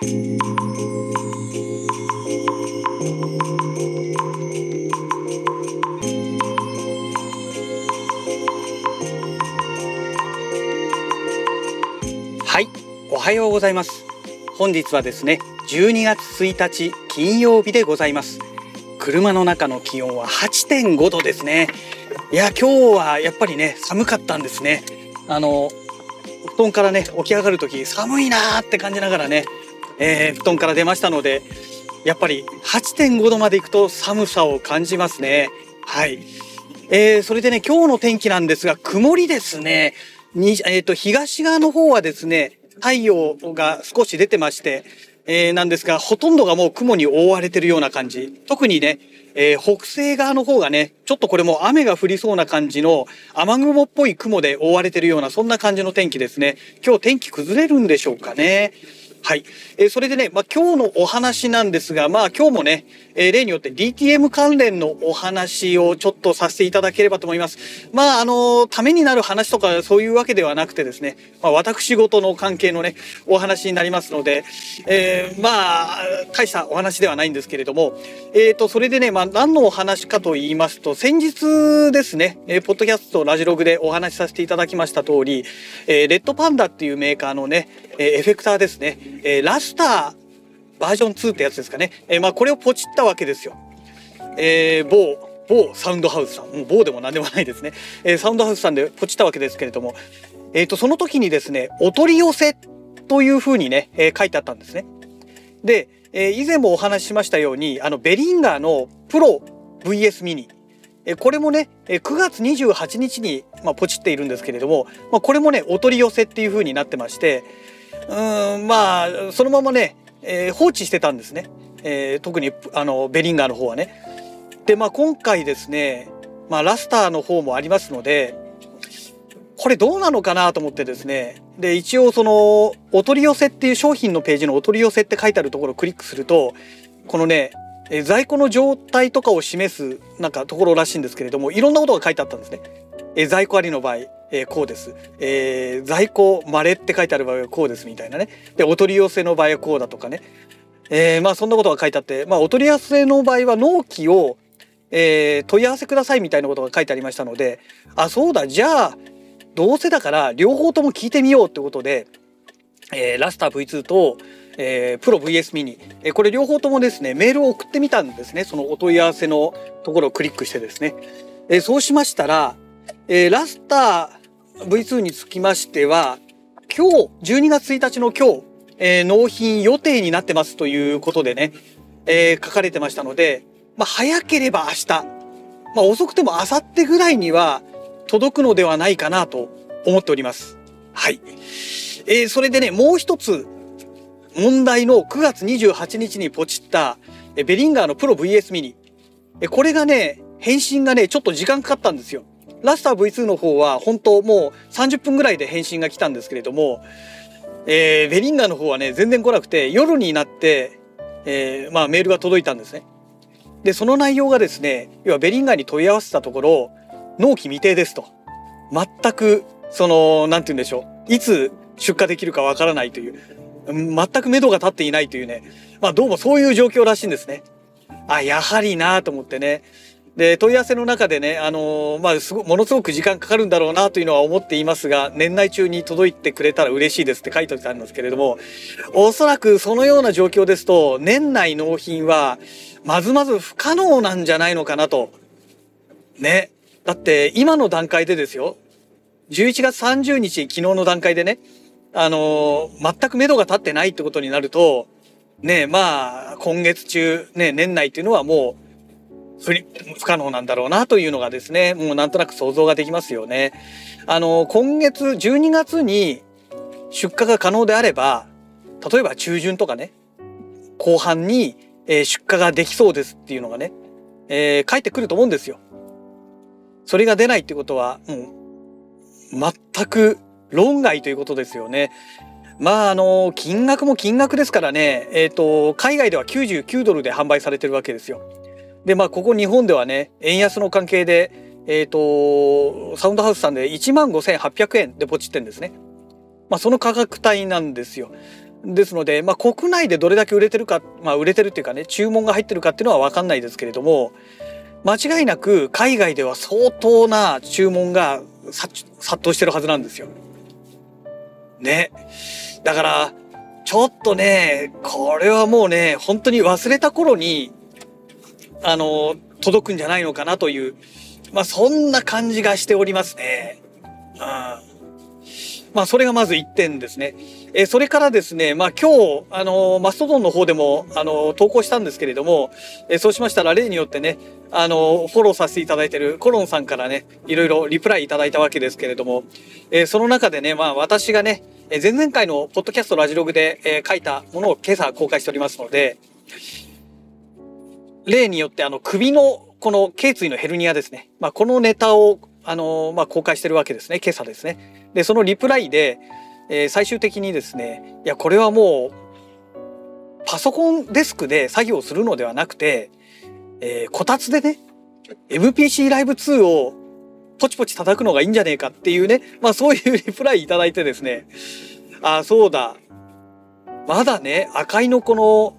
はいおはようございます。本日はですね12月1日金曜日でございます。車の中の気温は8.5度ですね。いや今日はやっぱりね寒かったんですね。あの布団からね起き上がる時寒いなーって感じながらね、えー、布団から出ましたのでやっぱり8.5度まで行くと寒さを感じますねはいえー、それでね今日の天気なんですが曇りですねに、えっ、ー、と東側の方はですね太陽が少し出てましてえー、なんですが、ほとんどがもう雲に覆われてるような感じ。特にね、えー、北西側の方がね、ちょっとこれも雨が降りそうな感じの雨雲っぽい雲で覆われてるような、そんな感じの天気ですね。今日天気崩れるんでしょうかね。はい。えー、それでね、まあ、今日のお話なんですが、まあ今日もね、えー、例によって DTM 関連のお話をちょっとさせていただければと思います。まああの、ためになる話とかそういうわけではなくてですね、まあ私事の関係のね、お話になりますので、えー、まあ、大したお話ではないんですけれども、えっ、ー、と、それでね、まあ何のお話かと言いますと、先日ですね、えー、ポッドキャスト、ラジログでお話しさせていただきました通り、えー、レッドパンダっていうメーカーのね、えー、エフェクターですね、えー、ラスターバージョン2ってやつですかね、えー、まあこれをポチったわけですよ。えー、某某サウンドハウスさん、もう某でも何でもないですね、えー、サウンドハウスさんでポチったわけですけれども、え、ー、とその時にですねお取り寄せというふうにね、えー、書いてあったんですね。で、えー、以前もお話ししましたようにあのベリンガーのプロ VS ミニ。えこれもね9月28日に、まあ、ポチっているんですけれども、まあ、これもねお取り寄せっていう風になってましてうんまあそのままね、えー、放置してたんですね、えー、特にあのベリンガーの方はね。でまあ今回ですね、まあ、ラスターの方もありますのでこれどうなのかなと思ってですねで一応そのお取り寄せっていう商品のページのお取り寄せって書いてあるところをクリックするとこのね在庫の状態とかを示すなんかところらしいんですけれどもいろんなことが書いてあったんですね。在庫ありの場合、えこうです、えー、在庫まれって書いてある場合はこうですみたいなね。でお取り寄せの場合はこうだとかね、えー、まあそんなことが書いてあって、まあ、お取り寄せの場合は納期を、えー、問い合わせくださいみたいなことが書いてありましたのであそうだ。じゃあどうせだから両方とも聞いてみようってことで、えー、ラスター V2 と、えー、プロ VS ミニ、えー、これ両方ともですねメールを送ってみたんですね。そのお問い合わせのところをクリックしてですね、えー、そうしましたら、えー、ラスター V2 につきましては今日12月1日の今日、えー、納品予定になってますということでね、えー、書かれてましたので、まあ、早ければ明日、まあ、遅くても明後日ぐらいには届くのではないかなと思っております。はい。えー、それでね、もう一つ問題の9月28日にポチったベリンガーのプロ VS ミニ。これがね、返信がね、ちょっと時間かかったんですよ。ラスター V2 の方は本当もう30分ぐらいで返信が来たんですけれども、えー、ベリンガの方はね、全然来なくて、夜になって、えー、まあメールが届いたんですね。で、その内容がですね、要はベリンガに問い合わせたところ、納期未定ですと。全く、その、なんて言うんでしょう。いつ出荷できるかわからないという。全く目処が立っていないというね、まあどうもそういう状況らしいんですね。あ、やはりなと思ってね。で、問い合わせの中でね、あの、まあすご、ものすごく時間かかるんだろうなというのは思っていますが、年内中に届いてくれたら嬉しいですって書いておいてあるんですけれども、おそらくそのような状況ですと、年内納品は、まずまず不可能なんじゃないのかなと。ね。だって、今の段階でですよ。11月30日、昨日の段階でね、あの、全く目処が立ってないってことになると、ねまあ、今月中、ね、年内っていうのはもう不、不可能なんだろうなというのがですね、もうなんとなく想像ができますよね。あの、今月、12月に出荷が可能であれば、例えば中旬とかね、後半に、え、出荷ができそうですっていうのがね、えー、返ってくると思うんですよ。それが出ないってことは、もう、全く論外ということですよね。まああの金額も金額ですからね、えーと、海外では99ドルで販売されてるわけですよ。でまあここ日本ではね円安の関係で、えーと、サウンドハウスさんで1万5800円でポチってんですね。まあ、その価格帯なんですよ。ですので、まあ、国内でどれだけ売れてるか、まあ、売れてるっていうかね注文が入ってるかっていうのは分かんないですけれども間違いなく海外では相当な注文が殺到してるはずなんですよ。ね。だからちょっとねこれはもうね本当に忘れた頃にあの届くんじゃないのかなというまあそんな感じがしておりますね。うんまあ、それがまず1点ですね。えそれからですね、まあ、今日、あのマストドンの方でも、あの投稿したんですけれども、えそうしましたら例によってね、あのフォローさせていただいているコロンさんからね、いろいろリプライいただいたわけですけれども、えその中でね、まあ、私がね、前々回のポッドキャストラジログで、え書いたものを今朝公開しておりますので、例によってあの首のこの頸椎のヘルニアですね。まあ、このネタをあの、まあ、公開してるわけですね。今朝ですね。で、そのリプライで、えー、最終的にですね、いや、これはもう、パソコンデスクで作業するのではなくて、えー、こたつでね、MPC ライブ2をポチポチ叩くのがいいんじゃねえかっていうね、まあそういうリプライいただいてですね、あ、そうだ。まだね、赤いのこの、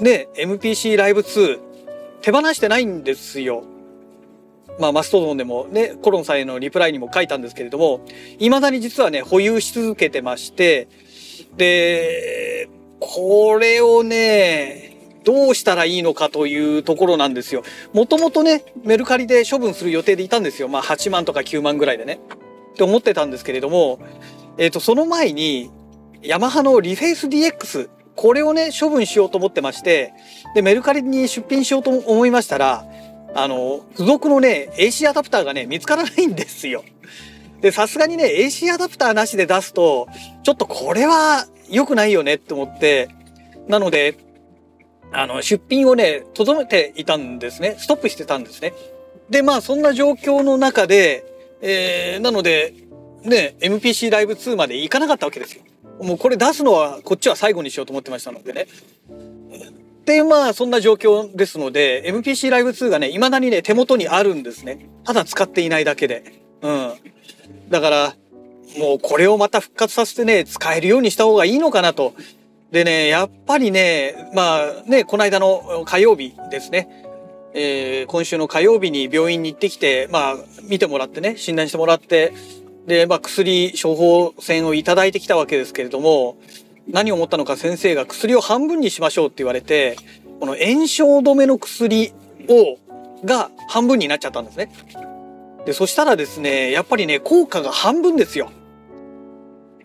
ね、MPC ライブ2手放してないんですよ。まあ、マストドンでもね、コロンさんへのリプライにも書いたんですけれども、未だに実はね、保有し続けてまして、で、これをね、どうしたらいいのかというところなんですよ。もともとね、メルカリで処分する予定でいたんですよ。まあ8万とか9万ぐらいでね。って思ってたんですけれども、えっ、ー、と、その前に、ヤマハのリフェイス DX、これをね、処分しようと思ってまして、で、メルカリに出品しようと思いましたら、あの、付属のね、AC アダプターがね、見つからないんですよ。で、さすがにね、AC アダプターなしで出すと、ちょっとこれは良くないよねって思って、なので、あの、出品をね、とめていたんですね。ストップしてたんですね。で、まあ、そんな状況の中で、えー、なので、ね、MPC ライブ2まで行かなかったわけですよ。もうこれ出すのは、こっちは最後にしようと思ってましたのでね。で、まあ、そんな状況ですので、MPC ライブ2がね、未だにね、手元にあるんですね。ただ使っていないだけで。うん。だから、もうこれをまた復活させてね、使えるようにした方がいいのかなと。でね、やっぱりね、まあね、この間の火曜日ですね。えー、今週の火曜日に病院に行ってきて、まあ、見てもらってね、診断してもらって、で、まあ、薬、処方箋をいただいてきたわけですけれども、何を思ったのか先生が薬を半分にしましょうって言われて、この炎症止めの薬を、が半分になっちゃったんですね。で、そしたらですね、やっぱりね、効果が半分ですよ。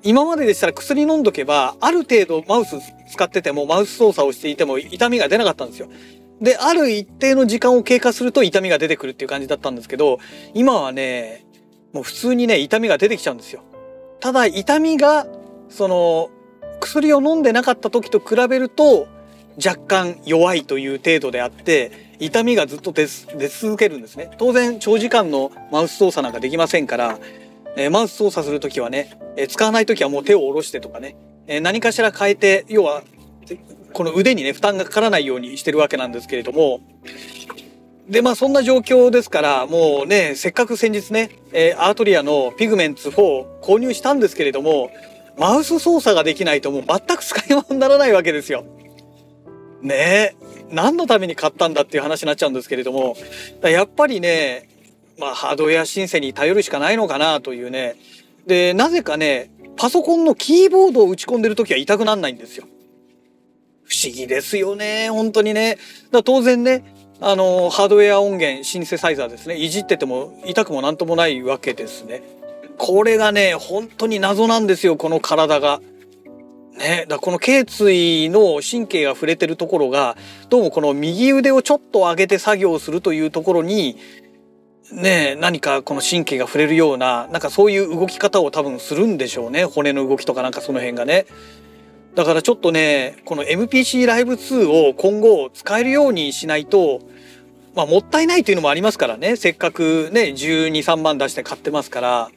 今まででしたら薬飲んどけば、ある程度マウス使ってても、マウス操作をしていても痛みが出なかったんですよ。で、ある一定の時間を経過すると痛みが出てくるっていう感じだったんですけど、今はね、もう普通にね、痛みが出てきちゃうんですよ。ただ、痛みが、その、薬を飲んでなかった時と比べると若干弱いという程度であって痛みがずっと出続けるんですね当然長時間のマウス操作なんかできませんから、えー、マウス操作する時はね、えー、使わない時はもう手を下ろしてとかね、えー、何かしら変えて要はこの腕にね負担がかからないようにしてるわけなんですけれどもでまあそんな状況ですからもうねせっかく先日ね、えアートリアのピグメンツ4購入したんですけれどもマウス操作ができないともう全く使い物にならないわけですよ。ねえ。何のために買ったんだっていう話になっちゃうんですけれども、やっぱりね、まあハードウェア申請に頼るしかないのかなというね。で、なぜかね、パソコンのキーボードを打ち込んでる時は痛くなんないんですよ。不思議ですよね、本当にね。だ当然ね、あの、ハードウェア音源、シンセサイザーですね、いじってても痛くもなんともないわけですね。これがね、本当に謎なんですよ、この体が。ね、だこの頸椎の神経が触れてるところが、どうもこの右腕をちょっと上げて作業するというところに、ね、何かこの神経が触れるような、なんかそういう動き方を多分するんでしょうね。骨の動きとかなんかその辺がね。だからちょっとね、この MPC ライブ2を今後使えるようにしないと、まあもったいないというのもありますからね。せっかくね、12、3万出して買ってますから。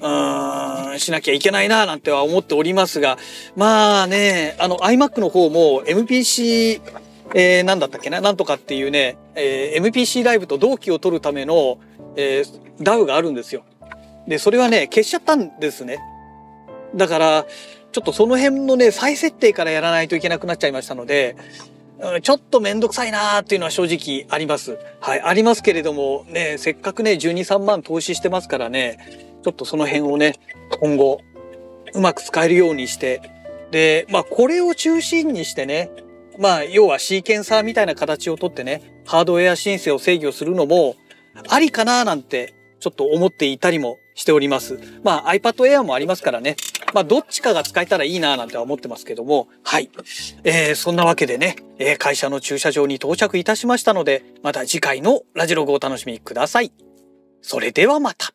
うーん、しなきゃいけないななんては思っておりますが、まあね、あの iMac の方も MPC、えー、なんだったっけななんとかっていうね、えー、MPC ライブと同期を取るための、えー、DAW があるんですよ。で、それはね、消しちゃったんですね。だから、ちょっとその辺のね、再設定からやらないといけなくなっちゃいましたので、ちょっとめんどくさいなーっていうのは正直あります。はい、ありますけれども、ね、せっかくね、12、3万投資してますからね、ちょっとその辺をね、今後、うまく使えるようにして、で、まあ、これを中心にしてね、まあ、要はシーケンサーみたいな形をとってね、ハードウェア申請を制御するのも、ありかなーなんて、ちょっと思っていたりもしております。まあ iPad Air もありますからね。まあどっちかが使えたらいいななんて思ってますけども。はい。えー、そんなわけでね、えー、会社の駐車場に到着いたしましたので、また次回のラジログをお楽しみください。それではまた。